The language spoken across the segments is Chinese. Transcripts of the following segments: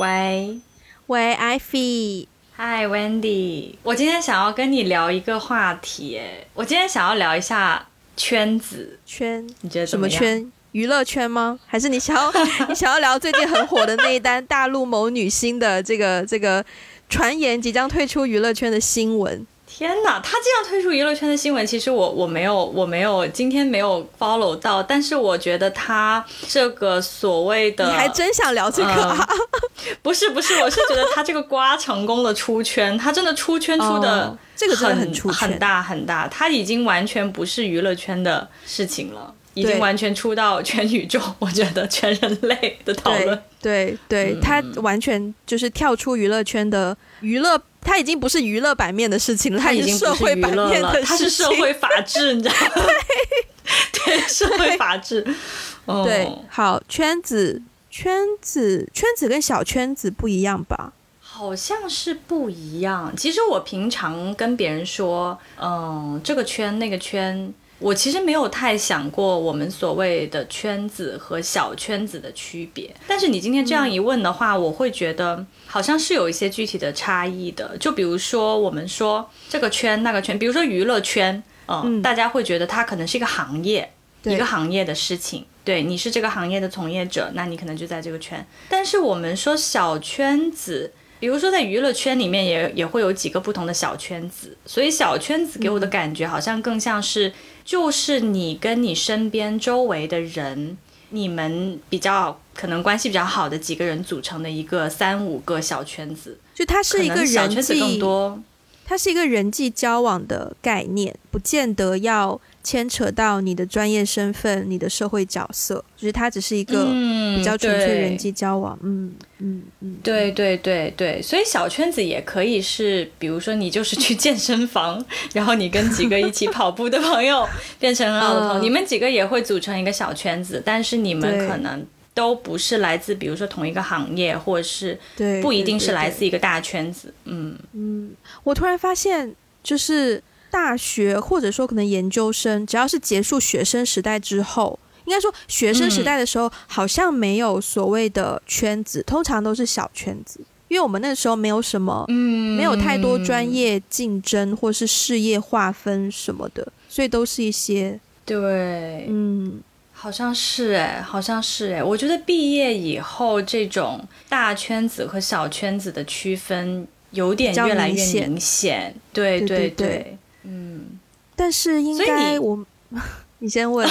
喂。喂，Ivy，嗨，Wendy，我今天想要跟你聊一个话题，哎，我今天想要聊一下圈子。圈，你觉得什么圈？娱乐圈吗？还是你想要 你想要聊最近很火的那一单大陆某女星的这个这个传言即将退出娱乐圈的新闻？天哪，他这样退出娱乐圈的新闻，其实我我没有我没有今天没有 follow 到，但是我觉得他这个所谓的你还真想聊这个啊？不是不是，我是觉得他这个瓜成功的出圈，他真的出圈出的这个很很出很大很大，他已经完全不是娱乐圈的事情了。已经完全出到全宇宙，我觉得全人类的讨论。对对，他完全就是跳出娱乐圈的娱乐，他已经不是娱乐版面的事情了，他已经社会版面了，它是社会法治，你知道吗？对，社会法治。对，好，圈子，圈子，圈子跟小圈子不一样吧？好像是不一样。其实我平常跟别人说，嗯，这个圈那个圈。我其实没有太想过我们所谓的圈子和小圈子的区别，但是你今天这样一问的话，我会觉得好像是有一些具体的差异的。就比如说我们说这个圈那个圈，比如说娱乐圈，嗯，大家会觉得它可能是一个行业，一个行业的事情。对，你是这个行业的从业者，那你可能就在这个圈。但是我们说小圈子。比如说，在娱乐圈里面也也会有几个不同的小圈子，所以小圈子给我的感觉好像更像是，就是你跟你身边周围的人，你们比较可能关系比较好的几个人组成的一个三五个小圈子，就它是一个人际，它是一个人际交往的概念，不见得要。牵扯到你的专业身份、你的社会角色，就是它只是一个比较纯粹人际交往。嗯嗯嗯，对对对对，所以小圈子也可以是，比如说你就是去健身房，然后你跟几个一起跑步的朋友变成很好的朋友，你们几个也会组成一个小圈子，但是你们可能都不是来自，比如说同一个行业，或者是不一定是来自一个大圈子。嗯嗯，我突然发现就是。大学或者说可能研究生，只要是结束学生时代之后，应该说学生时代的时候，好像没有所谓的圈子，通常都是小圈子，因为我们那时候没有什么，嗯，没有太多专业竞争或是事业划分什么的，所以都是一些对，嗯，好像是哎，好像是哎，我觉得毕业以后这种大圈子和小圈子的区分有点越来越明显，对对对。嗯，但是应该我，你先问。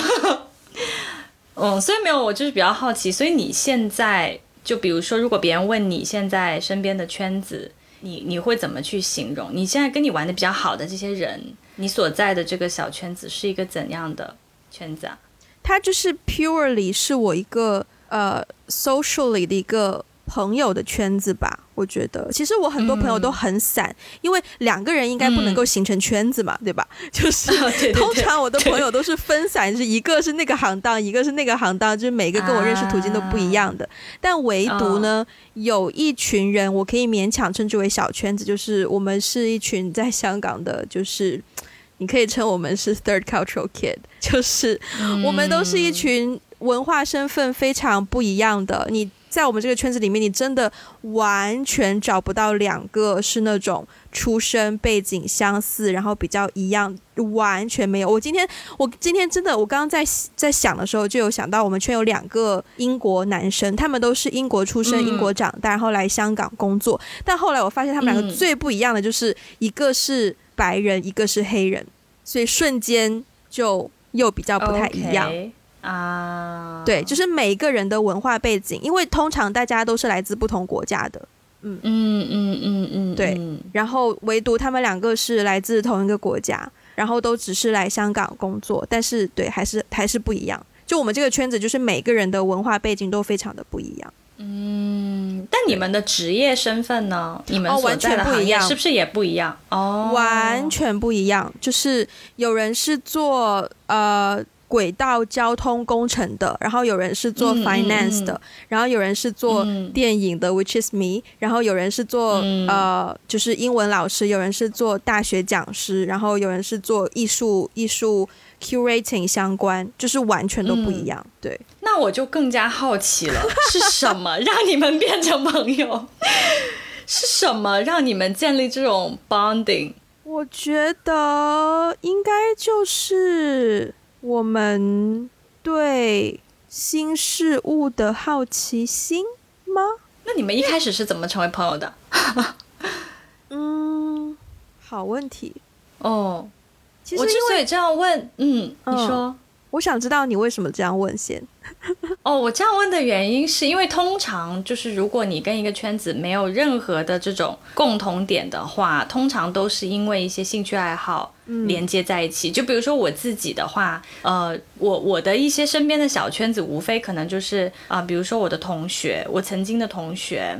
嗯，所以没有，我就是比较好奇。所以你现在就比如说，如果别人问你现在身边的圈子，你你会怎么去形容？你现在跟你玩的比较好的这些人，你所在的这个小圈子是一个怎样的圈子啊？它就是 purely 是我一个呃 socially 的一个。朋友的圈子吧，我觉得其实我很多朋友都很散，因为两个人应该不能够形成圈子嘛，对吧？就是 通常我的朋友都是分散，是一个是那个行当，一个是那个行当，就是每个跟我认识途径都不一样的。但唯独呢，有一群人我可以勉强称之为小圈子，就是我们是一群在香港的，就是你可以称我们是 third cultural kid，就是我们都是一群文化身份非常不一样的你。在我们这个圈子里面，你真的完全找不到两个是那种出身背景相似，然后比较一样，完全没有。我今天，我今天真的，我刚刚在在想的时候，就有想到我们圈有两个英国男生，他们都是英国出生、英国长大，然后来香港工作。但后来我发现他们两个最不一样的就是一个是白人，一个是黑人，所以瞬间就又比较不太一样。啊，对，就是每一个人的文化背景，因为通常大家都是来自不同国家的，嗯嗯嗯嗯嗯，对，然后唯独他们两个是来自同一个国家，然后都只是来香港工作，但是对，还是还是不一样。就我们这个圈子，就是每个人的文化背景都非常的不一样。嗯，但你们的职业身份呢？你们完全不一样是不是也不一样？哦，完全不一样。就是有人是做呃。轨道交通工程的，然后有人是做 finance 的，然后有人是做电影的，which is me，然后有人是做呃，就是英文老师，有人是做大学讲师，然后有人是做艺术艺术 curating 相关，就是完全都不一样。对，那那我就更加好奇了，是什么让你们变成朋友？是什么让你们建立这种 bonding？我觉得应该就是我们对新事物的好奇心吗？那你们一开始是怎么成为朋友的？嗯，好问题。哦，其实我之所以这样问，嗯，嗯你说。我想知道你为什么这样问先。哦，我这样问的原因是因为通常就是如果你跟一个圈子没有任何的这种共同点的话，通常都是因为一些兴趣爱好连接在一起。就比如说我自己的话，呃，我我的一些身边的小圈子，无非可能就是啊、比如说我的同学，我曾经的同学。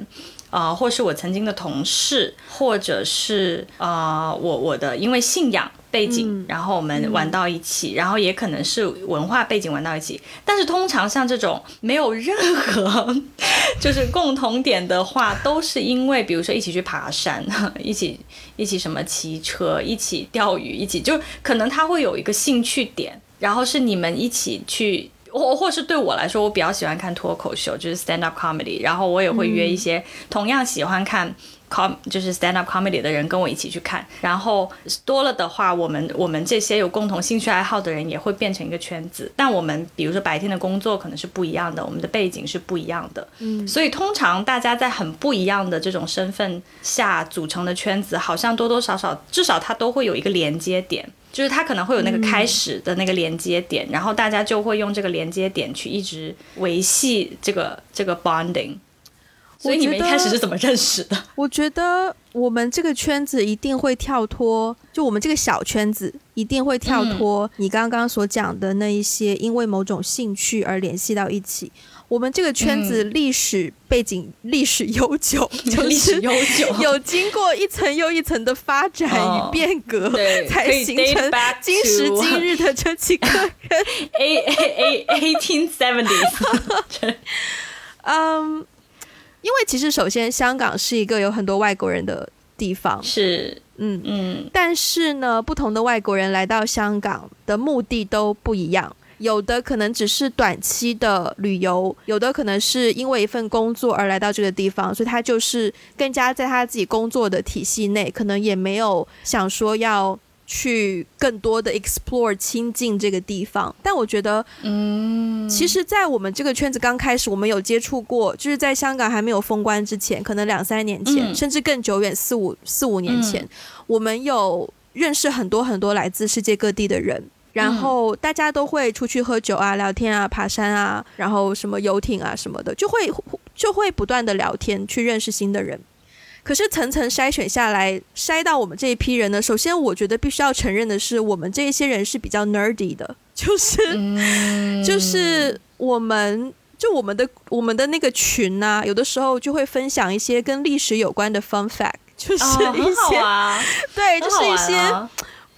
啊、或是我曾经的同事，或者是呃，我我的因为信仰背景，嗯然后我们玩到一起，然后也可能是文化背景玩到一起。但是通常像这种没有任何 就是共同点的话，都是因为比如说一起去爬山，一起一起什么骑车，一起钓鱼，一起就可能他会有一个兴趣点，然后是你们一起去。或或是对我来说，我比较喜欢看脱口秀，就是 stand up comedy，然后我也会约一些同样喜欢看 com 就是 stand up comedy 的人跟我一起去看，然后多了的话，我们我们这些有共同兴趣爱好的人也会变成一个圈子。但我们比如说白天的工作可能是不一样的，我们的背景是不一样的，嗯，所以通常大家在很不一样的这种身份下组成的圈子，好像多多少少至少它都会有一个连接点。就是它可能会有那个开始的那个连接点，然后大家就会用这个连接点去一直维系这个这个 bonding。所以你们一开始是怎么认识的？我觉得我们这个圈子一定会跳脱，就我们这个小圈子一定会跳脱你刚刚所讲的那一些，因为某种兴趣而联系到一起。我们这个圈子历史背景历史悠久，就历史是悠久，有经过一层又一层的发展哦与变革，对，才形成今时今日的这几个人。A A A eighteen seventies。嗯，因为其实首先香港是一个有很多外国人的地方，是，嗯，嗯但是呢，不同的外国人来到香港的目的都不一样。有的可能只是短期的旅游，有的可能是因为一份工作而来到这个地方，所以他就是更加在他自己工作的体系内，可能也没有想说要去更多的 explore 亲近这个地方。但我觉得，嗯，其实，在我们这个圈子刚开始，我们有接触过，就是在香港还没有封关之前，可能两三年前，嗯甚至更久远，四五四五年前，我们有认识很多很多来自世界各地的人。然后大家都会出去喝酒啊、聊天啊、爬山啊，然后什么游艇啊什么的，就会就会不断的聊天，去认识新的人。可是层层筛选下来，筛到我们这一批人呢，首先我觉得必须要承认的是，我们这一些人是比较 nerdy 的，就是、嗯就是我们就我们的我们的那个群呐、有的时候就会分享一些跟历史有关的 fun fact，就是哦，一些、啊，对，就是一些、啊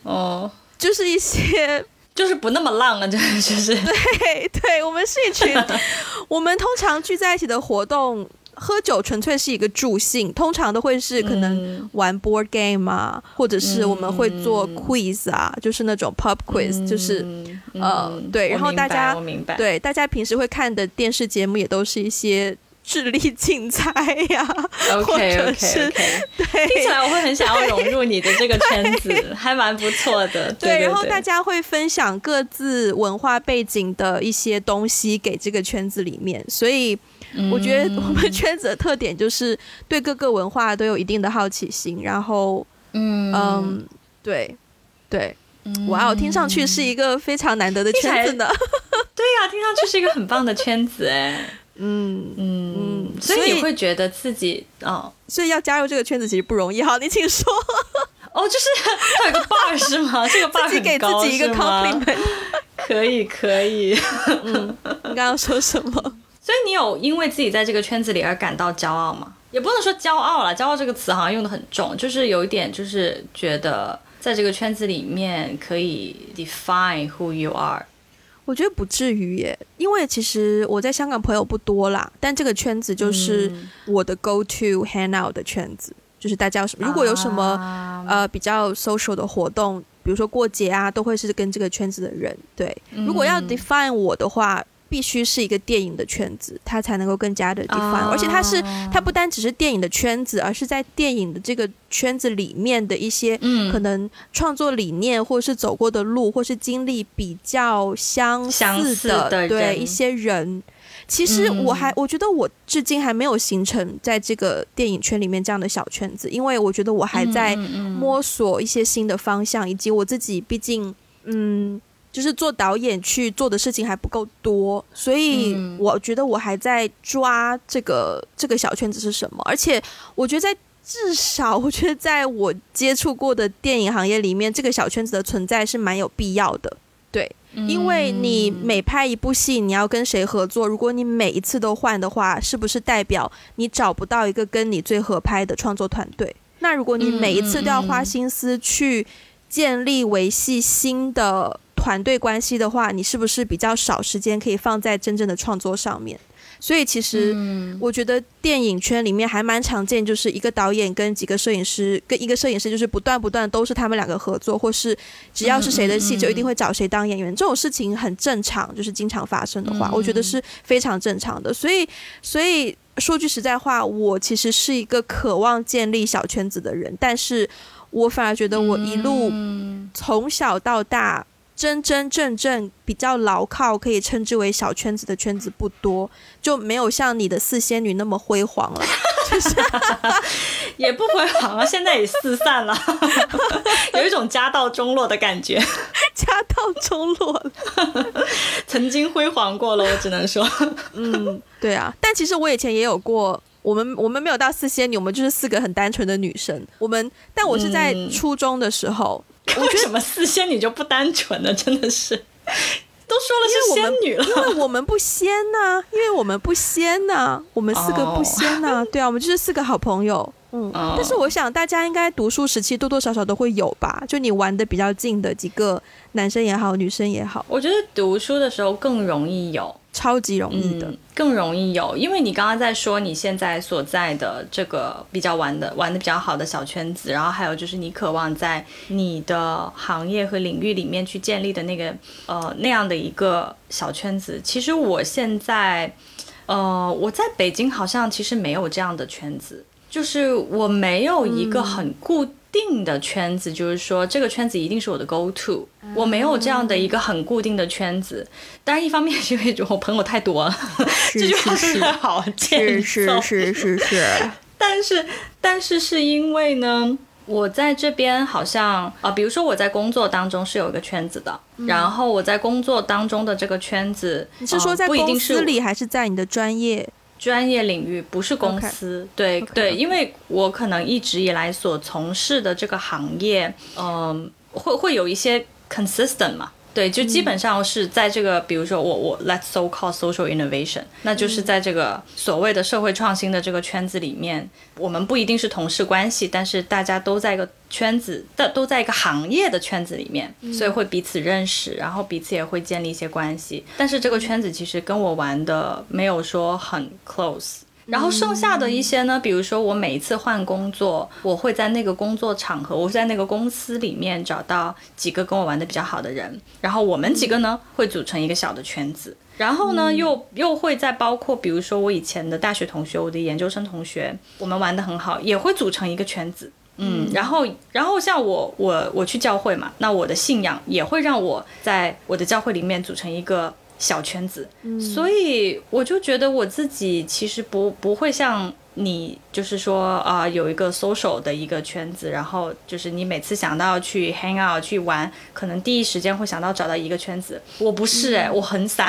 哦，就是一些 就是不那么浪啊，就是就是，对对，我们是一群，我们通常聚在一起的活动。喝酒纯粹是一个助兴，通常都会是可能嗯。玩 board game 啊，或者是我们会做嗯 quiz 啊，就是那种 pub quiz，、就是嗯呃嗯对然后大家对，大家平时会看的电视节目也都是一些智力竞猜呀、或，OK 者 OK 听起来我会很想要融入你的这个圈子，还蛮不错的，对对，然后大家会分享各自文化背景的一些东西给这个圈子里面，所以我觉得我们圈子的特点就是对各个文化都有一定的好奇心，然后嗯。嗯，对对，嗯。哇哦，听上去是一个非常难得的圈子呢，对呀、听上去是一个很棒的圈子哎，嗯。嗯嗯所以你会觉得自己哦所以要加入这个圈子其实不容易。好，你请说，哦，就是它有个 bar 是吗？这个 bar 自己给自己一个 compliment。可以可以。嗯你刚刚说什么？所以你有因为自己在这个圈子里而感到骄傲吗？也不能说骄傲啦，骄傲这个词好像用的很重，就是有一点就是觉得在这个圈子里面可以 define who you are。我觉得不至于耶，因为其实我在香港朋友不多啦，但这个圈子就是嗯。我的 go to hang out 的圈子，就是大家有什么如果有什么、啊。呃比较 social 的活动，比如说过节啊，都会是跟这个圈子的人。对，如果要嗯。define 我的话，必须是一个电影的圈子，它才能够更加的 define，、而且它是它不单只是电影的圈子，而是在电影的这个圈子里面的一些嗯。可能创作理念，或是走过的路，或是经历比较相相似似的，对一些人。其实嗯。我还，我觉得我至今还没有形成在这个电影圈里面这样的小圈子，因为我觉得我还在摸索一些新的方向，以及我自己毕竟，嗯，就是做导演去做的事情还不够多，所以嗯我觉得我还在抓这个这个小圈子是什么，而且我觉得在。至少，我觉得在我接触过的电影行业里面，这个小圈子的存在是蛮有必要的。对，因为你每拍一部戏，你要跟谁合作？如果你每一次都换的话，是不是代表你找不到一个跟你最合拍的创作团队？那如果你每一次都要花心思去建立维系新的团队关系的话，你是不是比较少时间可以放在真正的创作上面？所以其实嗯我觉得电影圈里面还蛮常见，就是一个导演跟几个摄影师，跟一个摄影师就是不断不断都是他们两个合作，或是只要是谁的戏就一定会找谁当演员，这种事情很正常，就是经常发生的话，嗯我觉得是非常正常的。所以，所以说句实在话，我其实是一个渴望建立小圈子的人，但是我反而觉得我一路嗯从小到大。真真正正比较牢靠，可以称之为小圈子的圈子不多，就没有像你的四仙女那么辉煌了。也不辉煌了，现在也四散了，有一种家道中落的感觉。家道中落了。曾经辉煌过了，我只能说，嗯，对啊。但其实我以前也有过，我们我们没有到四仙女，我们就是四个很单纯的女生。我们，但我是在嗯初中的时候，为什么四仙女就不单纯了？真的是，都说了是仙女了。因为我们不仙呐、因为我们不仙呐、我们四个不仙呐、对啊，我们就是四个好朋友。嗯，哦但是我想大家应该读书时期多多少少都会有吧，就你玩的比较近的几个男生也好，女生也好，我觉得读书的时候更容易有，超级容易的。嗯，更容易有，因为你刚刚在说你现在所在的这个比较玩的玩的比较好的小圈子，然后还有就是你渴望在你的行业和领域里面去建立的那个呃那样的一个小圈子。其实我现在呃我在北京好像其实没有这样的圈子，就是我没有一个很固定的圈子，就是说这个圈子一定是我的 go to，我没有这样的一个很固定的圈子。当然，一方面是因为我朋友太多了，这句话是是。好欠是是是是是，但是，但是是因为呢，我在这边好像啊、呃比如说我在工作当中是有一个圈子的，然后我在工作当中的这个圈子，你是说呃在公司里，还是在你的专业？专业领域，不是公司。对对因为我可能一直以来所从事的这个行业，嗯、会会有一些 consistent 嘛。对，就基本上是在这个，比如说我我 let's so call social innovation，那就是在这个所谓的社会创新的这个圈子里面，我们不一定是同事关系，但是大家都在一个圈子的，都在一个行业的圈子里面，所以会彼此认识，然后彼此也会建立一些关系。但是这个圈子其实跟我玩的没有说很 close。然后剩下的一些呢，比如说我每一次换工作，我会在那个工作场合，我会在那个公司里面找到几个跟我玩的比较好的人，然后我们几个呢会组成一个小的圈子。然后呢，又又会再包括，比如说我以前的大学同学，我的研究生同学，我们玩的很好，也会组成一个圈子。嗯，然后，然后像我，我我去教会嘛，那我的信仰也会让我在我的教会里面组成一个小圈子，所以我就觉得我自己其实不不会像你，就是说啊、有一个 social 的一个圈子，然后就是你每次想到去 hang out 去玩，可能第一时间会想到找到一个圈子。我不是哎、我很散，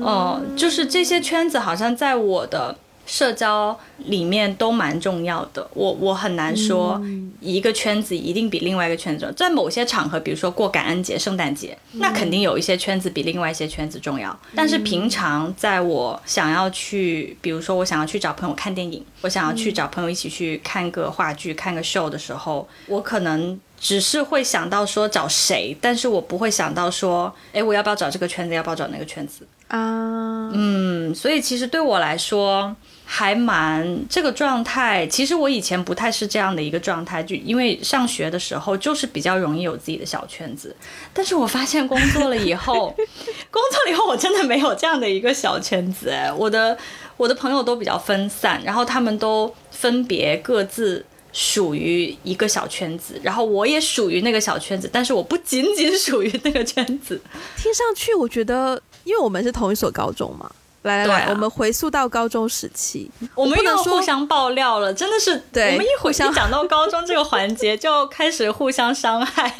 哦、就是这些圈子好像在我的。社交里面都蛮重要的，我我很难说一个圈子一定比另外一个圈子。在某些场合，比如说过感恩节、圣诞节，那肯定有一些圈子比另外一些圈子重要。但是平常在我想要去，比如说我想要去找朋友看电影，我想要去找朋友一起去看个话剧、看个 show 的时候，我可能。只是会想到说找谁，但是我不会想到说，哎，我要不要找这个圈子，要不要找那个圈子？啊，嗯，所以其实对我来说还蛮这个状态。其实我以前不太是这样的一个状态，就因为上学的时候就是比较容易有自己的小圈子。但是我发现工作了以后，工作了以后我真的没有这样的一个小圈子。哎，我的我的朋友都比较分散，然后他们都分别各自。属于一个小圈子，然后我也属于那个小圈子，但是我不仅仅属于那个圈子。听上去，我觉得，因为我们是同一所高中嘛，来来来，我们回溯到高中时期，我们又互相爆料了，真的是，对，我们一会一讲到高中这个环节，就开始互相伤害。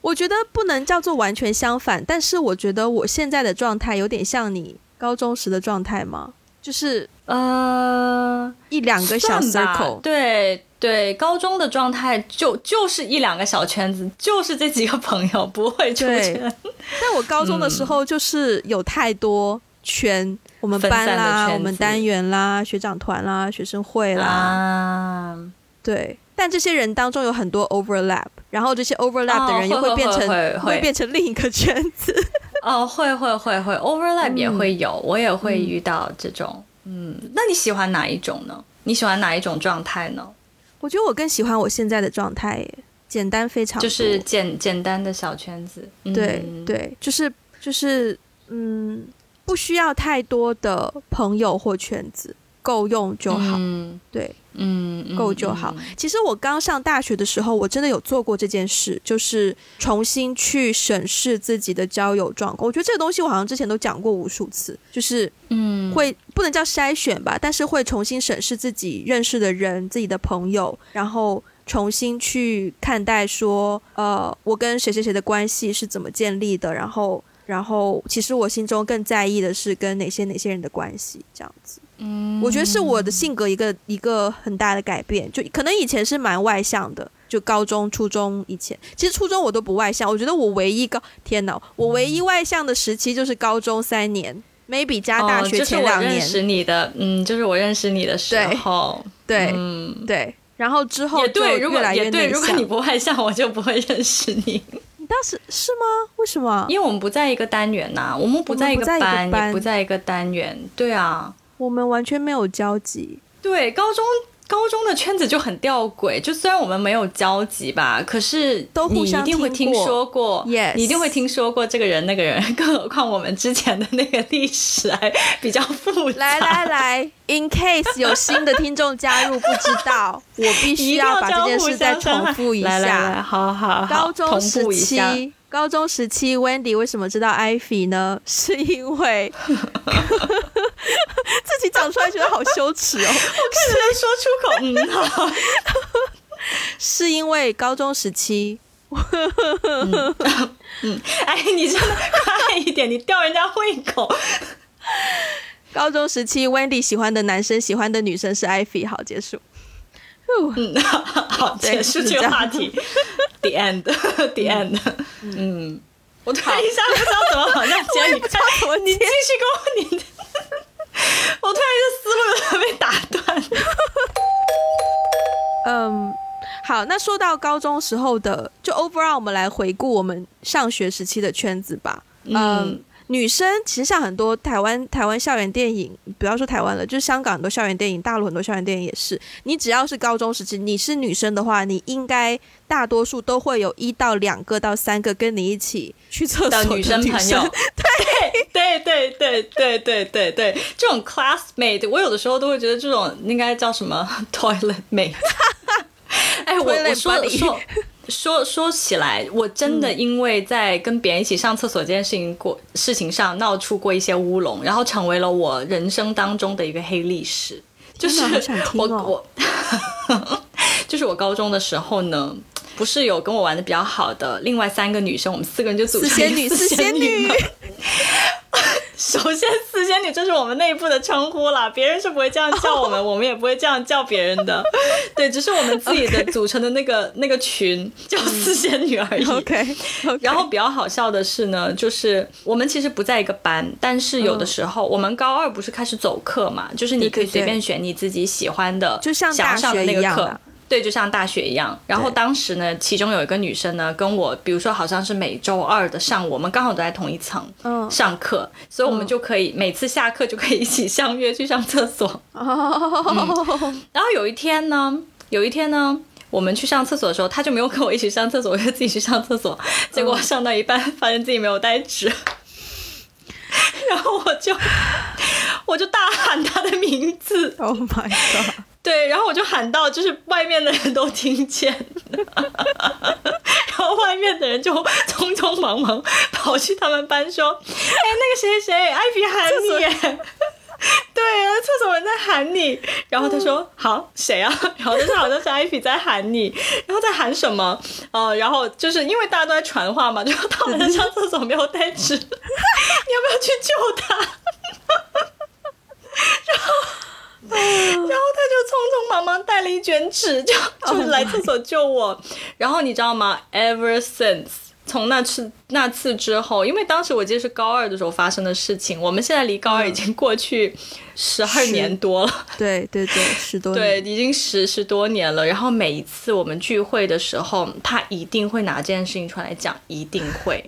我觉得不能叫做完全相反，但是我觉得我现在的状态有点像你高中时的状态吗？就是呃，一两个小 circle，对。对高中的状态就就是一两个小圈子，就是这几个朋友不会出圈。但我高中的时候就是有太多圈，我们班啦，我们单元啦，学长团啦，学生会啦，对。但这些人当中有很多 overlap，然后这些 overlap 的人又会变成会变成另一个圈子。哦，会会会会 overlap 也会有，我也会遇到这种。嗯，那你喜欢哪一种呢？你喜欢哪一种状态呢？我觉得我更喜欢我现在的状态，简单非常，就是简简单的小圈子，对对，就是就是嗯，不需要太多的朋友或圈子。够用就好，对，嗯，够就好。其实我刚上大学的时候，我真的有做过这件事，就是重新去审视自己的交友状况。我觉得这个东西我好像之前都讲过无数次，就是嗯，会不能叫筛选吧，但是会重新审视自己认识的人、自己的朋友，然后重新去看待说，呃，我跟谁谁谁的关系是怎么建立的，然后，然后其实我心中更在意的是跟哪些哪些人的关系，这样子。嗯，我觉得是我的性格一个一个很大的改变，就可能以前是蛮外向的，就高中、初中以前，其实初中我都不外向。我觉得我唯一高，天哪，我唯一外向的时期就是高中三年，maybe 加大学前两年。认识你的，嗯，就是我认识你的时候，对，嗯，对，然后之后就越来越对，如果你不外向，我就不会认识你。你当时是吗？为什么？因为我们不在一个单元呐，我们不在一个班，也不在一个单元，对啊。我们完全没有交集。对，高中高中的圈子就很吊诡，就虽然我们没有交集吧，可是都互相一定会听说过，你一定会听说过这个人那个人，更何况我们之前的那个历史还比较复杂。来来来，in case 有新的听众加入不知道，我必须要把这件事再重复一下。好好好，高中时期。高中时期，Wendy 为什么知道 Ivy 呢？是因为 自己讲出来觉得好羞耻哦。我看能说出口，嗯好。是因为高中时期，嗯，哎，你真的快一点，你吊人家胃口。高中时期，Wendy 喜欢的男生，喜欢的女生是 Ivy。好，结束。嗯，好，结束这个话题。The end，The end。嗯，我突然一下不知道怎么好像接你，你继续跟我你，我突然一个思路被打断。嗯，好，那说到高中时候的，就 overall，我们来回顾我们上学时期的圈子吧。嗯。女生其实像很多台湾台湾校园电影，不要说台湾了，就是香港很多校园电影，大陆很多校园电影也是，你只要是高中时期，你是女生的话，你应该大多数都会有一到两个到三个跟你一起去厕所的女生朋友。对对对对对对对，这种 classmate，我有的时候都会觉得这种应该叫什么 toilet mate。哎，我我说说说说起来，我真的因为在跟别人一起上厕所这件事情过事情上闹出过一些乌龙，然后成为了我人生当中的一个黑历史。就是我我，就是我高中的时候呢，不是有跟我玩的比较好的另外三个女生，我们四个人就组成一个四仙女。首先，四仙女这是我们内部的称呼啦，别人是不会这样叫我们，我们也不会这样叫别人的。对，只是我们自己的组成的那个那个群叫四仙女而已。OK。然后比较好笑的是呢，就是我们其实不在一个班，但是有的时候我们高二不是开始走课嘛，就是你可以随便选你自己喜欢的，就像想要上的那个课。对，就像大学一样。然后当时呢，其中有一个女生呢，跟我，比如说好像是每周二的上午，我们刚好都在同一层嗯上课，所以我们嗯就可以每次下课就可以一起相约去上厕所。哦，然后有一天呢，有一天呢。我们去上厕所的时候，他就没有跟我一起上厕所，我就自己去上厕所。结果上到一半，发现自己没有带纸，然后我就我就大喊他的名字，Oh my god！对，然后我就喊到，就是外面的人都听见，然后外面的人就匆匆忙忙跑去他们班说：“哎，那个谁谁谁，艾比喊你耶。”对啊，厕所有人在喊你，然后他说：“好，谁啊？”然后他说：“好像是艾比在喊你。”然后在喊什么？呃，然后就是因为大家都在传话嘛，就说他们在上厕所没有带纸，你要不要去救他？然后他就匆匆忙忙带了一卷纸，就 就来厕所救我。然后你知道吗？Ever since 从那次那次之后，因为当时我记得是高二的时候发生的事情，我们现在离高二已经过去十二年多了。对对对，十多对，已经十十多年了。然后每一次我们聚会的时候，他一定会拿这件事情出来讲，一定会，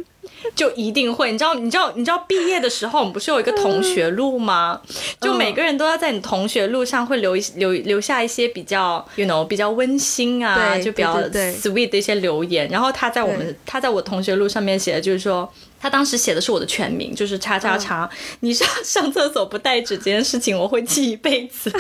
就一定会。你知道，你知道，你知道，毕业的时候我们不是有一个同学录吗？就每个人都要在你同学录上会留一留留下一些比较，you know，比较温馨啊，就比较 sweet 的一些留言。然后他在我们他在我同学录上面写的就是说。他当时写的是我的全名，就是叉叉叉。你上上厕所不带纸这件事情，我会记一辈子。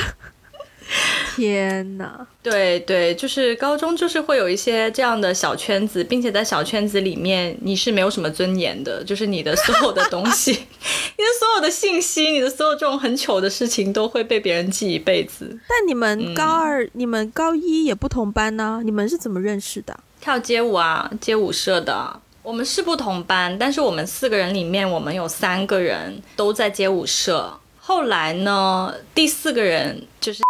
天哪！对对，就是高中就是会有一些这样的小圈子，并且在小圈子里面你是没有什么尊严的，就是你的所有的东西，你的所有的信息，你的所有这种很糗的事情都会被别人记一辈子。但你们嗯高二、你们高一也不同班呢、你们是怎么认识的？跳街舞啊，街舞社的。我们是不同班，但是我们四个人里面，我们有三个人都在街舞社。后来呢，第四个人就是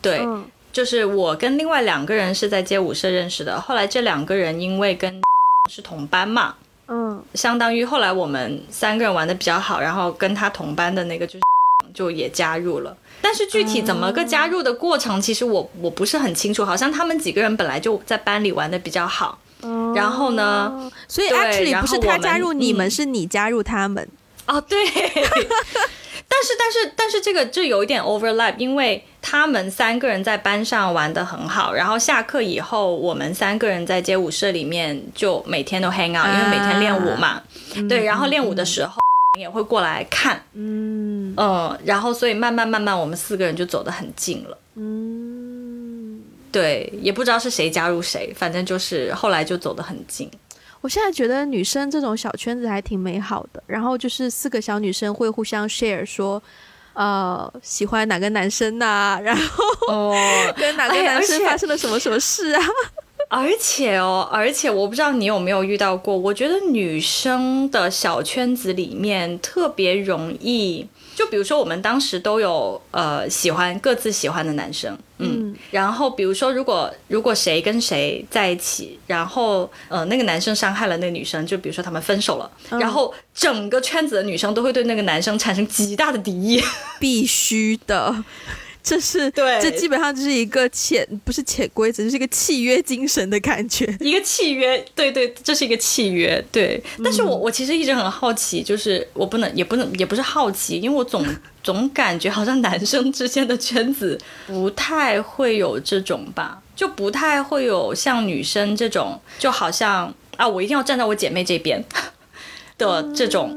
对，嗯就是我跟另外两个人是在街舞社认识的。后来这两个人因为跟 是同班嘛，嗯相当于后来我们三个人玩的比较好，然后跟他同班的那个就是 就也加入了。但是具体怎么个加入的过程，其实我我不是很清楚。好像他们几个人本来就在班里玩的比较好，嗯然后呢？所以对 actually 然不是他加入你们，嗯是你加入他们。哦，对。但是，但是，但是，这个就有一点 overlap，因为他们三个人在班上玩的很好，然后下课以后，我们三个人在街舞社里面就每天都 hang out，因为每天练舞嘛，对，然后练舞的时候也会过来看，嗯。嗯，然后所以慢慢慢慢，我们四个人就走得很近了。嗯，对，也不知道是谁加入谁，反正就是后来就走得很近。我现在觉得女生这种小圈子还挺美好的。然后就是四个小女生会互相 share 说，呃，喜欢哪个男生呐、然后哦，跟哪个男生发生了什么什么事啊？而且哦，而且我不知道你有没有遇到过，我觉得女生的小圈子里面特别容易，就比如说我们当时都有呃喜欢各自喜欢的男生，嗯，嗯然后比如说如果如果谁跟谁在一起，然后呃那个男生伤害了那个女生，就比如说他们分手了，嗯然后整个圈子的女生都会对那个男生产生极大的敌意。必须的。这是对这基本上就是一个潜不是潜规则，就是一个契约精神的感觉。一个契约，对对，这是一个契约，对。但是我我其实一直很好奇，就是我不能也不能也不是好奇，因为我总 总感觉好像男生之间的圈子不太会有这种吧，就不太会有像女生这种，就好像啊，我一定要站在我姐妹这边 的这种，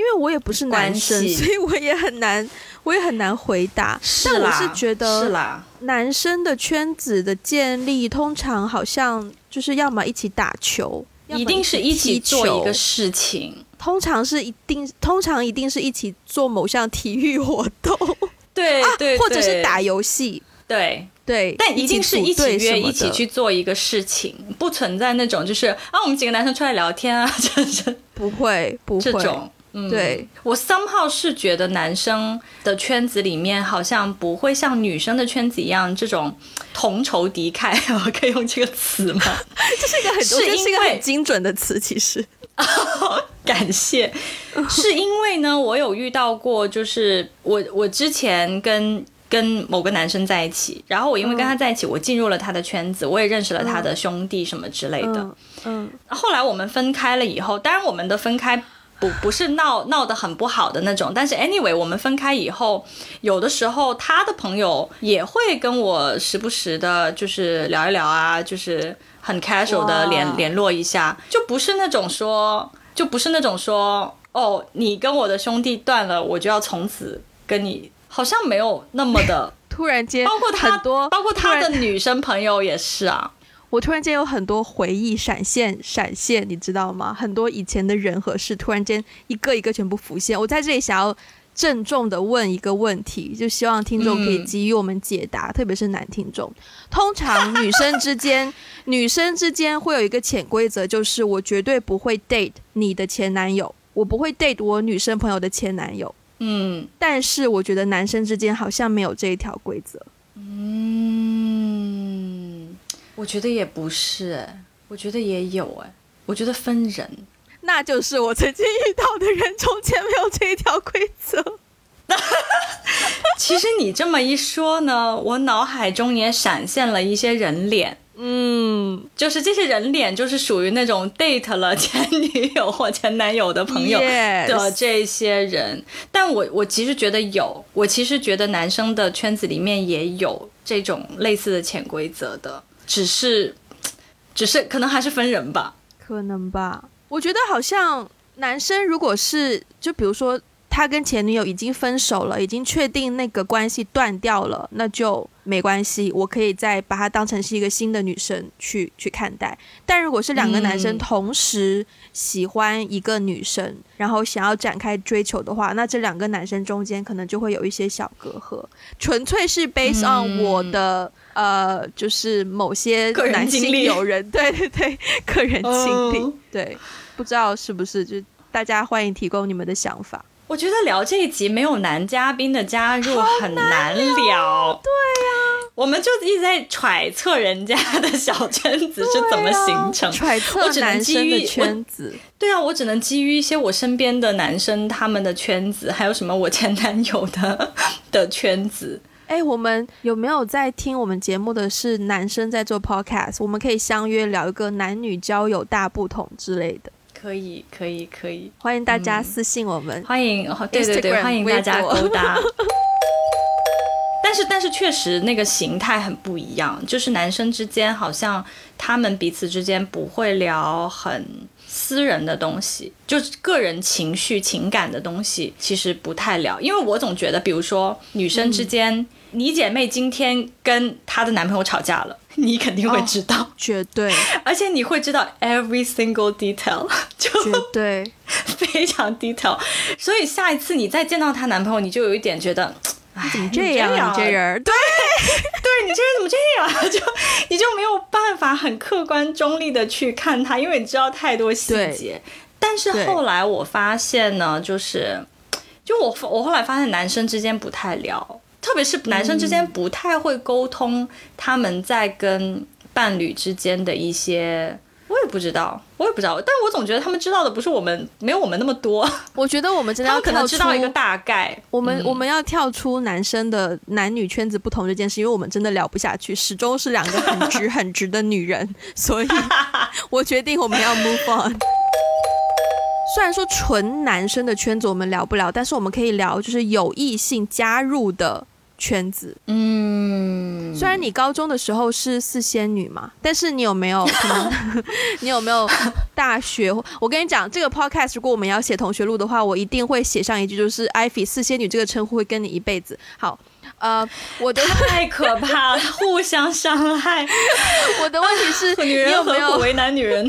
因为我也不是男生，所以我也很难，我也很难回答。但我啦，是觉是得啦，男生的圈子的建立，通常好像就是要么一起打球，一定是一起做一个事情，通常是一定，通常一定是一起做某项体育活动，对对，或者是打游戏。对。对，但一定是一起约，一起去做一个事情，不存在那种就是啊，我们几个男生出来聊天啊，这 这不会不会这种。嗯，对，我 somehow 是觉得男生的圈子里面好像不会像女生的圈子一样这种同仇敌忾，我可以用这个词吗？这是一个很，是我觉得是一个很精准的词，其实。感谢，是因为呢，我有遇到过，就是我我之前跟跟某个男生在一起，然后我因为跟他在一起，我进入了他的圈子，我也认识了他的兄弟什么之类的。嗯嗯后来我们分开了以后，当然我们的分开不不是闹闹得很不好的那种，但是 anyway 我们分开以后，有的时候他的朋友也会跟我时不时的，就是聊一聊啊，就是很 casual 的联联络一下，就不是那种说，就不是那种说，哦，你跟我的兄弟断了，我就要从此跟你，好像没有那么的。突然间，包括他很多，包括他的女生朋友也是啊。我突然间有很多回忆闪现闪现，你知道吗？很多以前的人和事，突然间一个一个全部浮现。我在这里想要郑重的问一个问题，就希望听众可以嗯给予我们解答，特别是男听众。通常女生之间，女生之间会有一个潜规则，就是我绝对不会 date 你的前男友，我不会 date 我女生朋友的前男友。嗯但是我觉得男生之间好像没有这一条规则。嗯，我觉得也不是、哎，我觉得也有哎、我觉得分人。那就是我曾经遇到的人中间没有这一条规则。其实你这么一说呢，我脑海中也闪现了一些人脸，嗯，就是这些人脸就是属于那种 date 了前女友或前男友的朋友的这些人。但我我其实觉得有，我其实觉得男生的圈子里面也有这种类似的潜规则的，只是 只是可能还是分人吧。可能吧。我觉得好像男生如果是就比如说他跟前女友已经分手了，已经确定那个关系断掉了，那就没关系，我可以再把她当成是一个新的女生去去看待。但如果是两个男生嗯。同时喜欢一个女生，然后想要展开追求的话，那这两个男生中间可能就会有一些小隔阂，纯粹是 based on 嗯。我的、呃，就是某些个人男性友人，对对对，个人经历，哦。对，不知道是不是就大家欢迎提供你们的想法。我觉得聊这一集没有男嘉宾的加入很难聊。对呀、我们就一直在揣测人家的小圈子是怎么形成。揣测男生的圈子，对啊，我只能基于一些我身边的男生他们的圈子，还有什么我前男友的 的圈子。哎，我们有没有在听我们节目的是男生在做 podcast？我们可以相约聊一个男女交友大不同之类的，可以，可以，可以，欢迎大家嗯私信我们。欢迎，哦对对对欢迎大家勾搭。但是，但是确实那个形态很不一样，就是男生之间好像他们彼此之间不会聊很私人的东西，就是个人情绪、情感的东西，其实不太聊。因为我总觉得，比如说女生之间，你姐妹今天跟她的男朋友吵架了，你肯定会知道，绝对，而且你会知道 every single detail，就绝对，非常 detail。所以下一次你再见到她男朋友，你就有一点觉得。哎，怎么这样啊？你这人儿，对，对你这人怎么这样啊？就你就没有办法很客观中立的去看他，因为你知道太多细节。但是后来我发现呢，就是就我我后来发现男生之间不太聊，特别是男生之间不太会沟通他们在跟伴侣之间的一些。我也不知道，我也不知道，但我总觉得他们知道的不是我们，没有我们那么多。我觉得我们真的他们可能知道一个大概。我们、嗯我们要跳出男生的男女圈子不同这件事，因为我们真的聊不下去，始终是两个很直很直的女人，所以我决定我们要 move on。虽然说纯男生的圈子我们聊不了，但是我们可以聊就是有异性加入的圈子。嗯，虽然你高中的时候是四仙女嘛，但是你有没有 可能？你有没有大学？我跟你讲，这个 podcast 如果我们要写同学录的话，我一定会写上一句，就是“艾菲四仙女”这个称呼会跟你一辈子。好，呃，我的 太可怕了，互相伤害。我的问题是，女你有没有为难女人。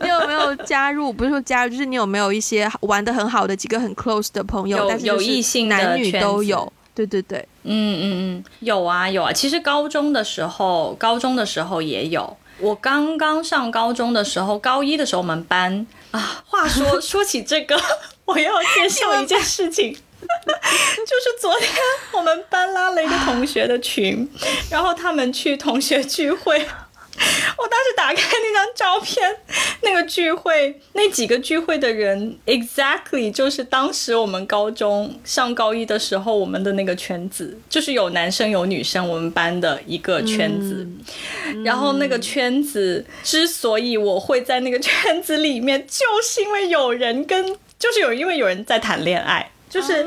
你有没有加入？不是说加入，就是你有没有一些玩的很好的几个很 close 的朋友，有但是是有异性的男女都有。对对对，嗯嗯嗯，有啊有啊。其实高中的时候，高中的时候也有。我刚刚上高中的时候，高一的时候我们班啊，话说 说起这个，我要介绍一件事情。就是昨天我们班拉了一个同学的群，然后他们去同学聚会，我当时打开那张照片，那个聚会，那几个聚会的人，exactly 就是当时我们高中上高一的时候，我们的那个圈子，就是有男生有女生，我们班的一个圈子。然后那个圈子之所以我会在那个圈子里面，就是因为有人跟，就是有因为有人在谈恋爱，就是。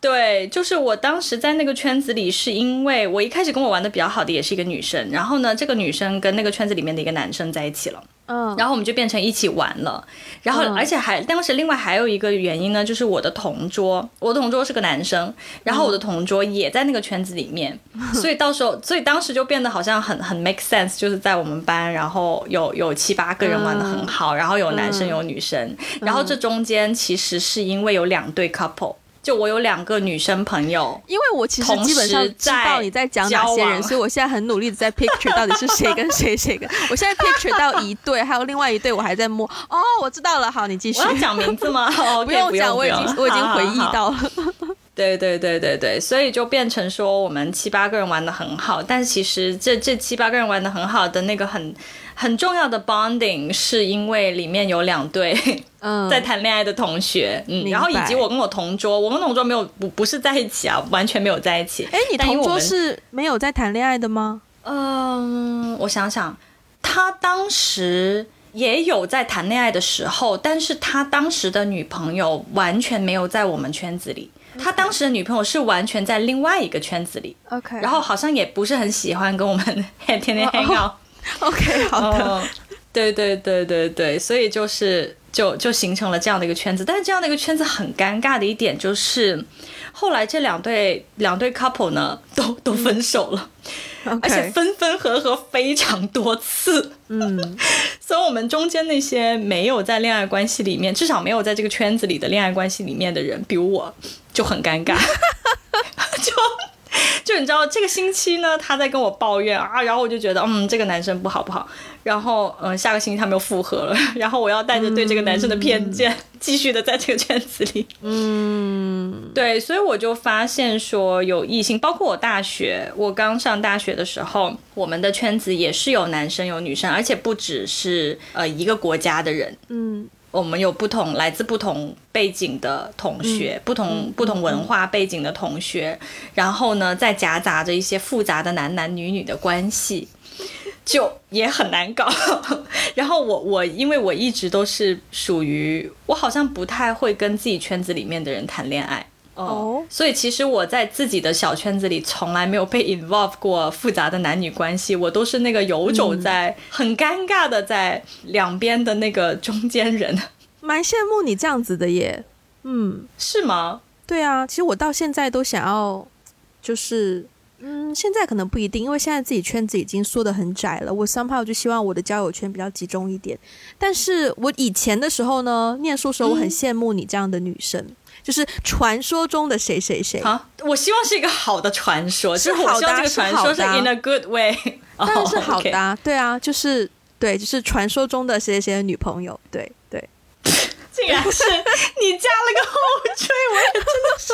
对，就是我当时在那个圈子里，是因为我一开始跟我玩的比较好的也是一个女生，然后呢，这个女生跟那个圈子里面的一个男生在一起了。嗯，然后我们就变成一起玩了，然后而且还当时另外还有一个原因呢，就是我的同桌，我的同桌是个男生，然后我的同桌也在那个圈子里面，所以到时候，所以当时就变得好像很很 make sense，就是在我们班，然后有有七八个人玩的很好，然后有男生有女生，然后这中间其实是因为有两对 couple。就我有两个女生朋友，因为我其实基本上知道你在讲哪些人，所以我现在很努力的在 picture 到底是谁跟谁谁跟。我现在 picture 到一对，还有另外一对我还在摸。哦，我知道了，好，你继续。我要讲名字吗？不用讲，我已经我已经回忆到了。对对对对对，所以就变成说我们七八个人玩的很好，但是其实这这七八个人玩的很好的那个很。很重要的 bonding 是因为里面有两对在谈恋爱的同学，嗯，然后以及我跟我同桌，我跟同桌没有不不是在一起啊，完全没有在一起。哎，你同桌是没有在谈恋爱的吗？嗯，我想想，他当时也有在谈恋爱的时候，但是他当时的女朋友完全没有在我们圈子里，他当时的女朋友是完全在另外一个圈子里。OK，然后好像也不是很喜欢跟我们天天 hang out。OK，好的，对对对对对，所以就是就就形成了这样的一个圈子，但是这样的一个圈子很尴尬的一点就是，后来这两对两对 couple 呢都都分手了，而且分分合合非常多次，嗯，所以我们中间那些没有在恋爱关系里面，至少没有在这个圈子里的恋爱关系里面的人，比如我就很尴尬，就。就你知道，这个星期呢，他在跟我抱怨啊，然后我就觉得，嗯，这个男生不好不好。然后，嗯，下个星期他们又复合了，然后我要带着对这个男生的偏见，继续的在这个圈子里。嗯，对，所以我就发现说，有异性，包括我大学，我刚上大学的时候，我们的圈子也是有男生有女生，而且不只是呃一个国家的人。嗯。我们有不同来自不同背景的同学，不同不同文化背景的同学，然后呢，再夹杂着一些复杂的男男女女的关系，就也很难搞。然后我我因为我一直都是属于我好像不太会跟自己圈子里面的人谈恋爱。哦，所以其实我在自己的小圈子里从来没有被 involve 过复杂的男女关系，我都是那个游走在很尴尬的在两边的那个中间人。蛮羡慕你这样子的耶，嗯，是吗？对啊，其实我到现在都想要，就是，嗯，现在可能不一定，因为现在自己圈子已经缩得很窄了。我 somehow 就希望我的交友圈比较集中一点。但是我以前的时候呢，念书时候我很羡慕你这样的女生。就是传说中的谁谁谁啊！我希望是一个好的传说，是好的，是好的，in a good way，当然是好的，对啊，就是对，就是传说中的谁谁谁的女朋友，对对，竟然是你加了个后缀，我也真的是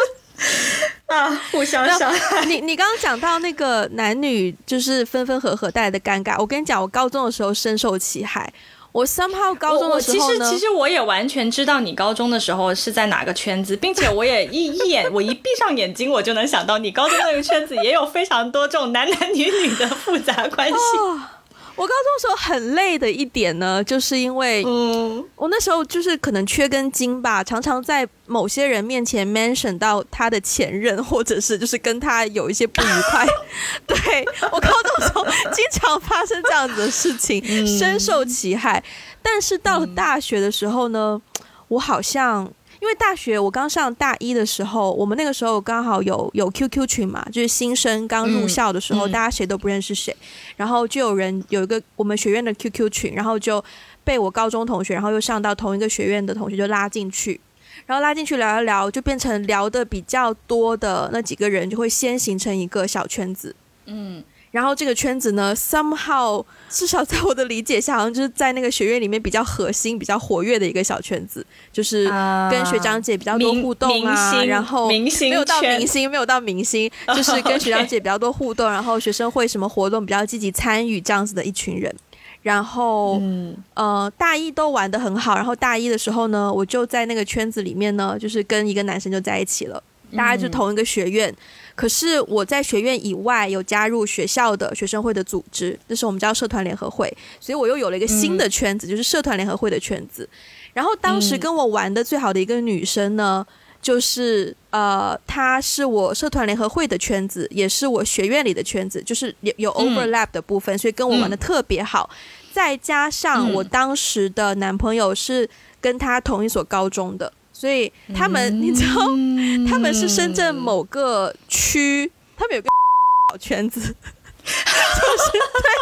啊，互相伤害。你你刚刚讲到那个男女就是分分合合带来的尴尬，我跟你讲，我高中的时候深受其害。我三号高中的时候呢，其实其实我也完全知道你高中的时候是在哪个圈子，并且我也一一眼我一闭上眼睛，我就能想到你高中那个圈子也有非常多这种男男女女的复杂关系。我高中时候很累的一点呢，就是因为，嗯，我那时候就是可能缺根筋吧，常常在某些人面前 mention 到他的前任，或者是就是跟他有一些不愉快。对我高中时候经常发生这样子的事情，深受其害。但是到了大学的时候呢，我好像。因为大学我刚上大一的时候，我们那个时候刚好有有 QQ 群嘛，就是新生刚入校的时候，大家谁都不认识谁，然后就有人有一个我们学院的 QQ 群，然后就被我高中同学，然后又上到同一个学院的同学就拉进去，然后拉进去聊一聊，就变成聊的比较多的那几个人就会先形成一个小圈子，嗯。然后这个圈子呢，somehow 至少在我的理解下，好像就是在那个学院里面比较核心、比较活跃的一个小圈子，就是跟学长姐比较多互动啊，然后明星没有到明星，没有到明星，就是跟学长姐比较多互动，然后学生会什么活动比较积极参与这样子的一群人。然后，呃，大一都玩的很好。然后大一的时候呢，我就在那个圈子里面呢，就是跟一个男生就在一起了。大家就同一个学院，可是我在学院以外有加入学校的学生会的组织，那是我们叫社团联合会，所以我又有了一个新的圈子，就是社团联合会的圈子。然后当时跟我玩的最好的一个女生呢。就是呃，她是我社团联合会的圈子，也是我学院里的圈子，就是有有 overlap 的部分，所以跟我玩的特别好。再加上我当时的男朋友是跟她同一所高中的，所以他们你知道，他们是深圳某个区，他们有个小圈子。就是对，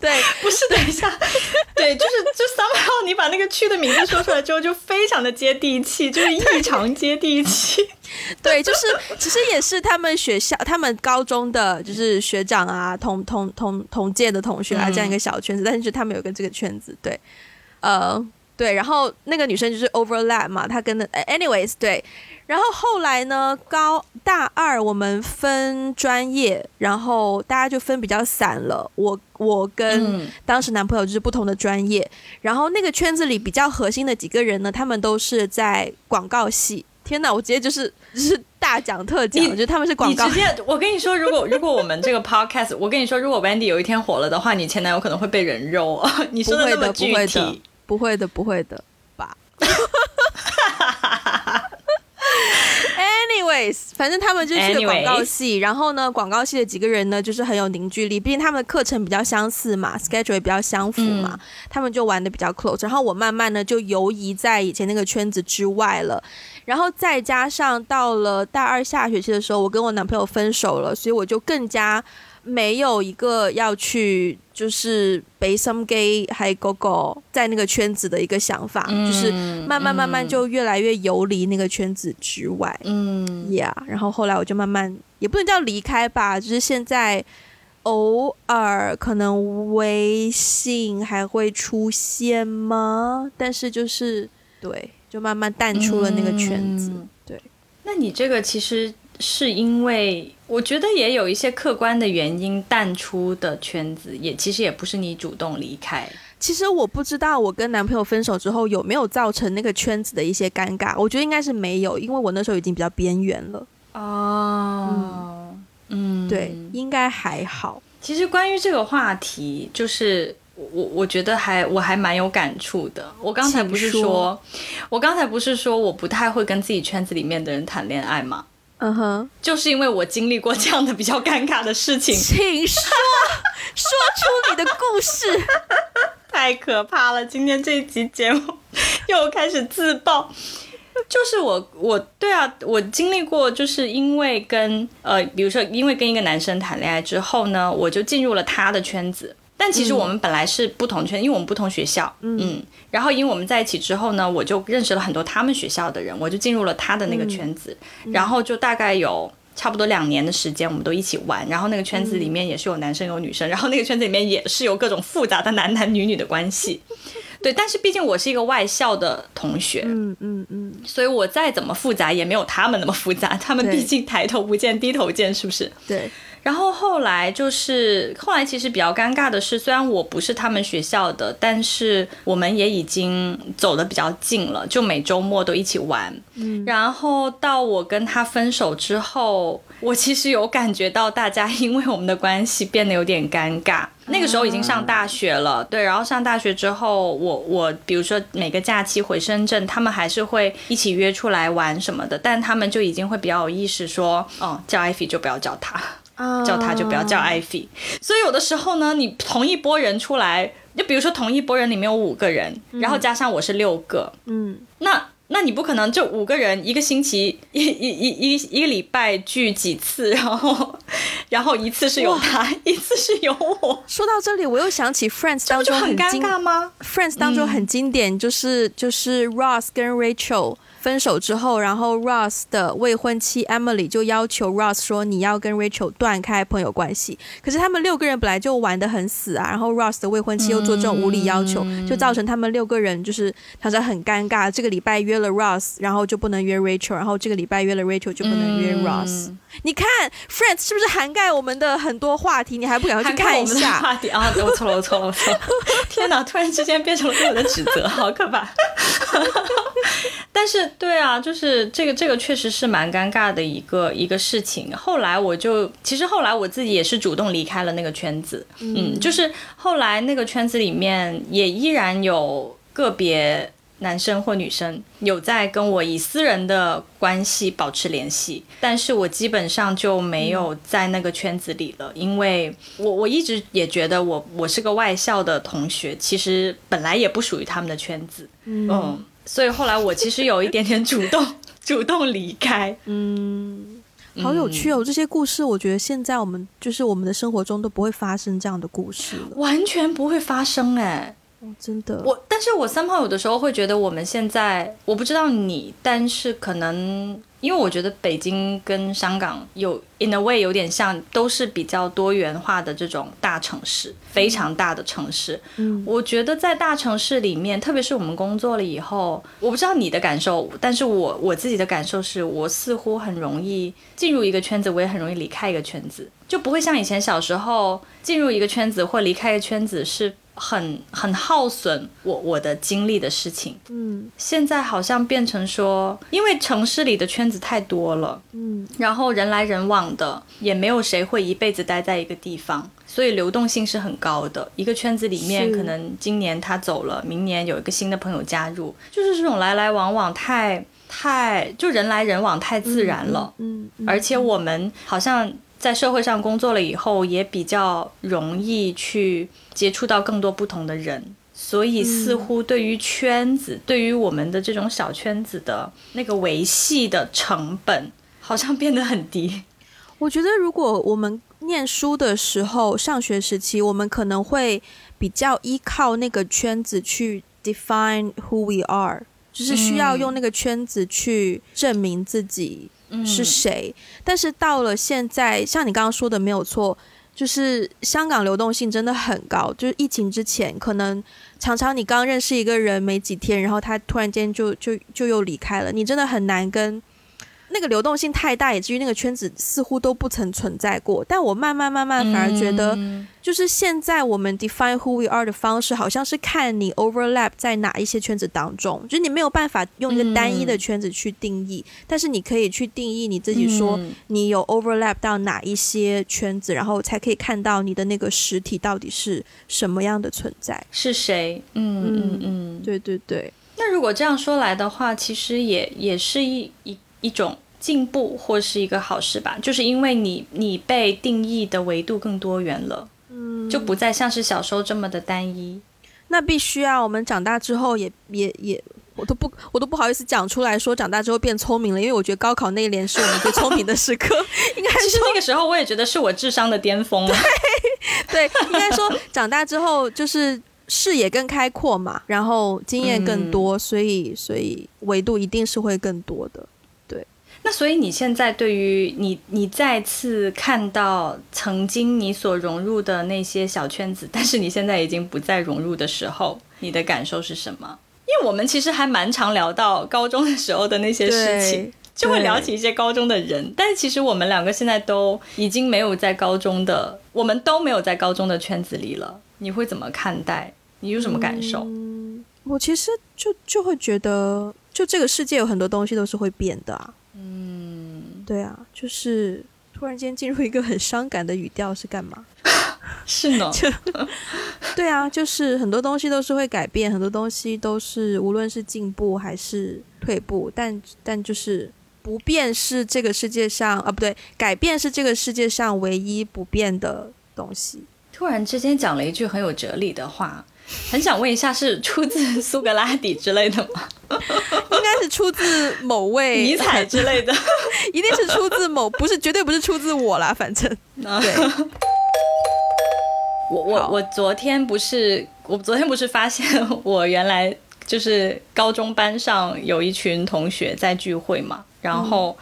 对，不是等一下，对，就是就 somehow 你把那个区的名字说出来之后，就非常的接地气，就是异常接地气。对，就是其实也是他们学校、他们高中的就是学长啊，同同同同届的同学啊，这样一个小圈子，但是就他们有个这个圈子，对，呃，对，然后那个女生就是 overlap 嘛，她跟的，anyways，对。然后后来呢？高大二我们分专业，然后大家就分比较散了。我我跟当时男朋友就是不同的专业。然后那个圈子里比较核心的几个人呢，他们都是在广告系。天哪！我直接就是就是大讲特讲，我觉得他们是广告。直接，我跟你说，如果如果我们这个 podcast，我跟你说，如果 Wendy 有一天火了的话，你前男友可能会被人肉。你说的那么具体，不会的，不会的吧？Anyways，反正他们就是广告系，然后呢，广告系的几个人呢，就是很有凝聚力，毕竟他们的课程比较相似嘛，schedule 也比较相符嘛，他们就玩的比较 close。然后我慢慢的就游移在以前那个圈子之外了，然后再加上到了大二下学期的时候，我跟我男朋友分手了，所以我就更加。没有一个要去就是被 some gay 还 go go 在那个圈子的一个想法，就是慢慢慢慢就越来越游离那个圈子之外。嗯，Yeah，然后后来我就慢慢也不能叫离开吧，就是现在偶尔可能微信还会出现吗？但是就是对，就慢慢淡出了那个圈子。对，那你这个其实。是因为我觉得也有一些客观的原因淡出的圈子，也其实也不是你主动离开。其实我不知道我跟男朋友分手之后有没有造成那个圈子的一些尴尬，我觉得应该是没有，因为我那时候已经比较边缘了。哦，嗯，对，应该还好。其实关于这个话题，就是我我觉得还我还蛮有感触的。我刚才不是说，我刚才不是说我不太会跟自己圈子里面的人谈恋爱吗？嗯哼，就是因为我经历过这样的比较尴尬的事情，请说，说出你的故事，太可怕了！今天这一集节目又开始自爆，就是我，我对啊，我经历过，就是因为跟呃，比如说因为跟一个男生谈恋爱之后呢，我就进入了他的圈子。但其实我们本来是不同圈，因为我们不同学校，嗯，然后因为我们在一起之后呢，我就认识了很多他们学校的人，我就进入了他的那个圈子，然后就大概有差不多两年的时间，我们都一起玩，然后那个圈子里面也是有男生有女生，然后那个圈子里面也是有各种复杂的男男女女的关系，对，但是毕竟我是一个外校的同学，嗯嗯嗯，所以我再怎么复杂也没有他们那么复杂，他们毕竟抬头不见低头见，是不是？对。然后后来就是后来，其实比较尴尬的是，虽然我不是他们学校的，但是我们也已经走的比较近了，就每周末都一起玩。嗯，然后到我跟他分手之后，我其实有感觉到大家因为我们的关系变得有点尴尬。那个时候已经上大学了，对，然后上大学之后，我我比如说每个假期回深圳，他们还是会一起约出来玩什么的，但他们就已经会比较有意识说，哦，叫艾菲就不要叫他。叫他就不要叫艾菲，所以有的时候呢，你同一波人出来，就比如说同一波人里面有五个人，然后加上我是六个，嗯，那那你不可能就五个人一个星期一一一一一个礼拜聚几次，然后然后一次是有他，一次是有我。说到这里，我又想起 Friends 当中很尴尬吗？Friends 当中很经典，就是就是 Ross 跟 Rachel。分手之后，然后 Ross 的未婚妻 Emily 就要求 Ross 说你要跟 Rachel 断开朋友关系。可是他们六个人本来就玩得很死啊，然后 Ross 的未婚妻又做这种无理要求，就造成他们六个人就是常常很尴尬。这个礼拜约了 Ross，然后就不能约 Rachel，然后这个礼拜约了 Rachel 就不能约 Ross。你看 Friends 是不是涵盖我们的很多话题？你还不赶快去看一下？话题啊，我错了，我错了，我错了！天哪，突然之间变成了对我的指责，好可怕。但是，对啊，就是这个，这个确实是蛮尴尬的一个一个事情。后来我就，其实后来我自己也是主动离开了那个圈子，嗯，就是后来那个圈子里面也依然有个别。男生或女生有在跟我以私人的关系保持联系，但是我基本上就没有在那个圈子里了，因为我我一直也觉得我我是个外校的同学，其实本来也不属于他们的圈子，嗯，所以后来我其实有一点点主动 主动离开，嗯，好有趣哦，这些故事，我觉得现在我们就是我们的生活中都不会发生这样的故事了，完全不会发生哎。真的，我但是我三炮有的时候会觉得我们现在，我不知道你，但是可能因为我觉得北京跟香港有 in a way 有点像，都是比较多元化的这种大城市，非常大的城市。嗯，我觉得在大城市里面，特别是我们工作了以后，我不知道你的感受，但是我我自己的感受是，我似乎很容易进入一个圈子，我也很容易离开一个圈子，就不会像以前小时候进入一个圈子或离开一个圈子是。很很耗损我我的精力的事情，嗯，现在好像变成说，因为城市里的圈子太多了，嗯，然后人来人往的，也没有谁会一辈子待在一个地方，所以流动性是很高的。一个圈子里面，可能今年他走了，明年有一个新的朋友加入，就是这种来来往往太太就人来人往太自然了，嗯，而且我们好像。在社会上工作了以后，也比较容易去接触到更多不同的人，所以似乎对于圈子，对于我们的这种小圈子的那个维系的成本，好像变得很低。我觉得，如果我们念书的时候，上学时期，我们可能会比较依靠那个圈子去 define who we are，就是需要用那个圈子去证明自己。是谁？但是到了现在，像你刚刚说的没有错，就是香港流动性真的很高。就是疫情之前，可能常常你刚认识一个人没几天，然后他突然间就就就又离开了，你真的很难跟。那个流动性太大，以至于那个圈子似乎都不曾存在过。但我慢慢慢慢反而觉得，就是现在我们 define who we are 的方式，好像是看你 overlap 在哪一些圈子当中。就是你没有办法用一个单一的圈子去定义，但是你可以去定义你自己，说你有 overlap 到哪一些圈子，然后才可以看到你的那个实体到底是什么样的存在，是谁？嗯嗯嗯，对对对。那如果这样说来的话，其实也也是一一。一种进步或是一个好事吧，就是因为你你被定义的维度更多元了，嗯，就不再像是小时候这么的单一。那必须啊，我们长大之后也也也，我都不我都不好意思讲出来说长大之后变聪明了，因为我觉得高考那一年是我们最聪明的时刻。应该其实那个时候我也觉得是我智商的巅峰了。对，应该说长大之后就是视野更开阔嘛，然后经验更多，所以所以维度一定是会更多的。那所以你现在对于你，你再次看到曾经你所融入的那些小圈子，但是你现在已经不再融入的时候，你的感受是什么？因为我们其实还蛮常聊到高中的时候的那些事情，就会聊起一些高中的人，但是其实我们两个现在都已经没有在高中的，我们都没有在高中的圈子里了。你会怎么看待？你有什么感受？嗯我其实就就会觉得，就这个世界有很多东西都是会变的啊。嗯，对啊，就是突然间进入一个很伤感的语调是干嘛？是呢，对啊，就是很多东西都是会改变，很多东西都是无论是进步还是退步，但但就是不变是这个世界上啊，不对，改变是这个世界上唯一不变的东西。突然之间讲了一句很有哲理的话。很想问一下，是出自苏格拉底之类的吗？应该是出自某位尼采之类的，一定是出自某，不是绝对不是出自我啦，反正对。我我我昨天不是，我昨天不是发现我原来。就是高中班上有一群同学在聚会嘛，然后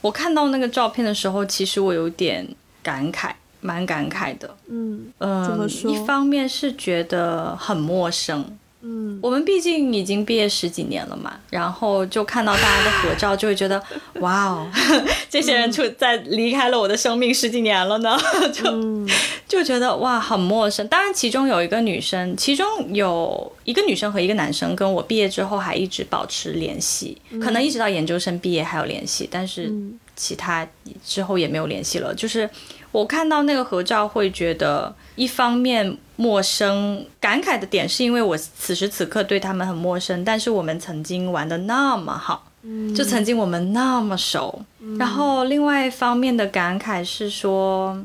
我看到那个照片的时候，其实我有点感慨，蛮感慨的。嗯嗯，怎么说？一方面是觉得很陌生，嗯。我们毕竟已经毕业十几年了嘛，然后就看到大家的合照，就会觉得 哇哦，这些人就在离开了我的生命十几年了呢，就嗯。就觉得哇很陌生。当然，其中有一个女生，其中有一个女生和一个男生跟我毕业之后还一直保持联系，可能一直到研究生毕业还有联系，但是嗯。其他之后也没有联系了。就是我看到那个合照，会觉得一方面陌生，感慨的点是因为我此时此刻对他们很陌生，但是我们曾经玩的那么好，嗯就曾经我们那么熟。然后另外一方面的感慨是说，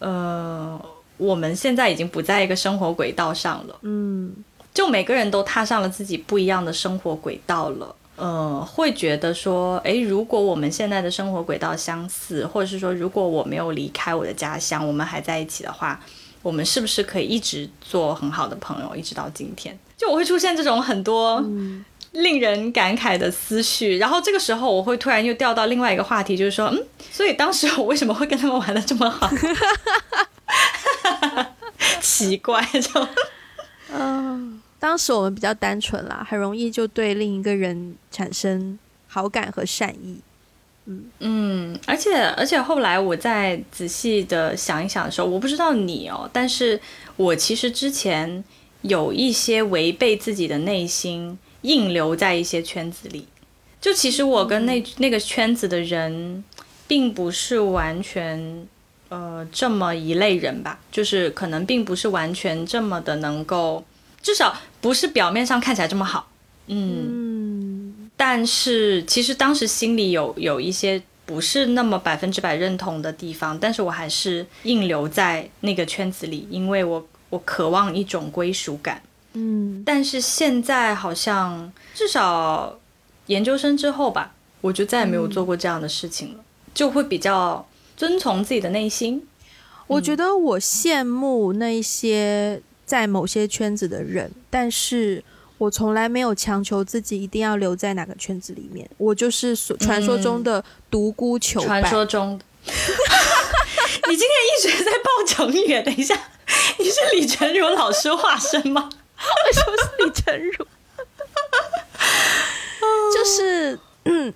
呃，我们现在已经不在一个生活轨道上了。嗯就每个人都踏上了自己不一样的生活轨道了。呃，会觉得说，诶，如果我们现在的生活轨道相似，或者是说，如果我没有离开我的家乡，我们还在一起的话，我们是不是可以一直做很好的朋友，一直到今天？就我会出现这种很多令人感慨的思绪，然后这个时候我会突然又掉到另外一个话题，就是说，嗯，所以当时我为什么会跟他们玩的这么好？奇怪，就。嗯，当时我们比较单纯啦，很容易就对另一个人产生好感和善意。嗯，而且而且后来我再仔细的想一想的时候，我不知道你哦，但是我其实之前有一些违背自己的内心，硬留在一些圈子里。就其实我跟那、那个圈子的人，并不是完全呃这么一类人吧，就是可能并不是完全这么的能够，至少不是表面上看起来这么好。嗯嗯但是其实当时心里有有一些不是那么百分之百认同的地方，但是我还是硬留在那个圈子里，因为我我渴望一种归属感。嗯但是现在好像至少研究生之后吧，我就再也没有做过这样的事情了，就会比较遵从自己的内心。我觉得我羡慕那一些在某些圈子的人，但是我从来没有强求自己一定要留在哪个圈子里面。我就是所传说中的独孤求败。传说中，你今天一直在报成语，等一下，你是李成儒老师化身吗？为什么是李成儒？就是嗯，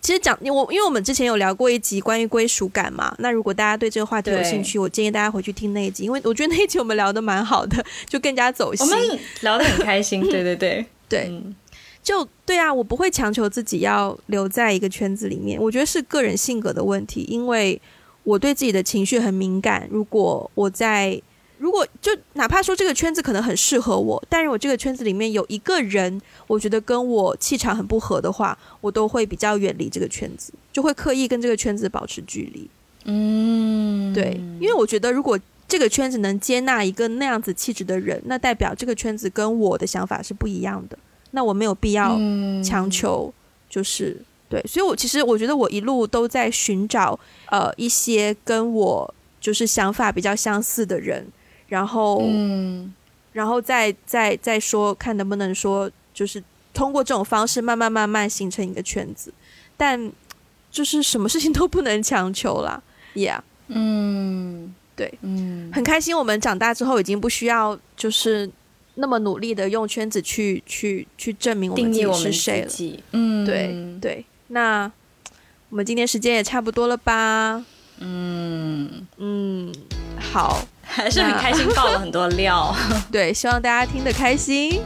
其实讲我，因为我们之前有聊过一集关于归属感嘛。那如果大家对这个话题有兴趣，我建议大家回去听那一集，因为我觉得那一集我们聊的蛮好的，就更加走心。我们聊得很开心，对对对对，嗯就对啊，我不会强求自己要留在一个圈子里面，我觉得是个人性格的问题，因为我对自己的情绪很敏感。如果我在，如果就哪怕说这个圈子可能很适合我，但是我这个圈子里面有一个人，我觉得跟我气场很不合的话，我都会比较远离这个圈子，就会刻意跟这个圈子保持距离。嗯，对，因为我觉得如果这个圈子能接纳一个那样子气质的人，那代表这个圈子跟我的想法是不一样的。那我没有必要嗯强求，就是对，所以我其实我觉得我一路都在寻找呃一些跟我就是想法比较相似的人，然后、嗯。然后再再再说看能不能说就是通过这种方式慢慢慢慢形成一个圈子，但就是什么事情都不能强求啦，Yeah。嗯，对，嗯。很开心，我们长大之后已经不需要就是那么努力的用圈子去去去证明我们自己是谁了。嗯，对对，那我们今天时间也差不多了吧？嗯，嗯，好，还是很开心，爆了很多料，对，希望大家听得开心。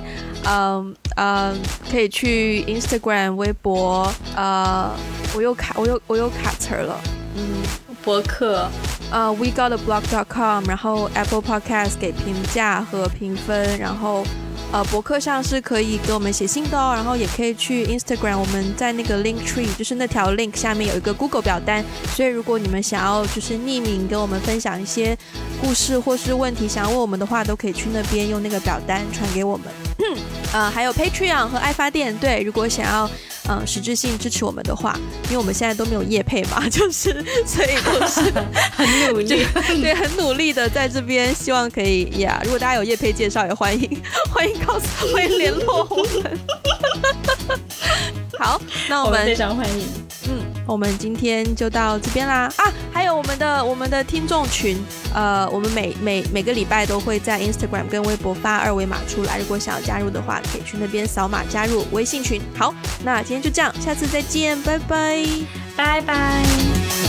嗯嗯，可以去 Instagram、微博，呃，我又卡，我又我又卡词儿了。嗯，博客，呃，we got a blog.com，然后 Apple Podcast 给评价和评分，然后呃，博客上是可以给我们写信的哦，然后也可以去 Instagram，我们在那个 link tree，就是那条 link 下面有一个 Google 表单，所以如果你们想要就是匿名跟我们分享一些故事或是问题想要问我们的话，都可以去那边用那个表单传给我们。呃，还有 Patreon 和爱发电，对，如果想要嗯实质性支持我们的话，因为我们现在都没有业配嘛，就是所以都是 很努力，对，很努力的在这边，希望可以呀。如果大家有业配介绍，也欢迎 欢迎告诉欢迎联络我们。好，那我们非常欢迎。嗯，我们今天就到这边啦啊！还有我们的我们的听众群，呃，我们每每每个礼拜都会在 Instagram 跟微博发二维码出来，如果想要加入的话，可以去那边扫码加入微信群。好，那今天就这样，下次再见，拜拜，拜拜。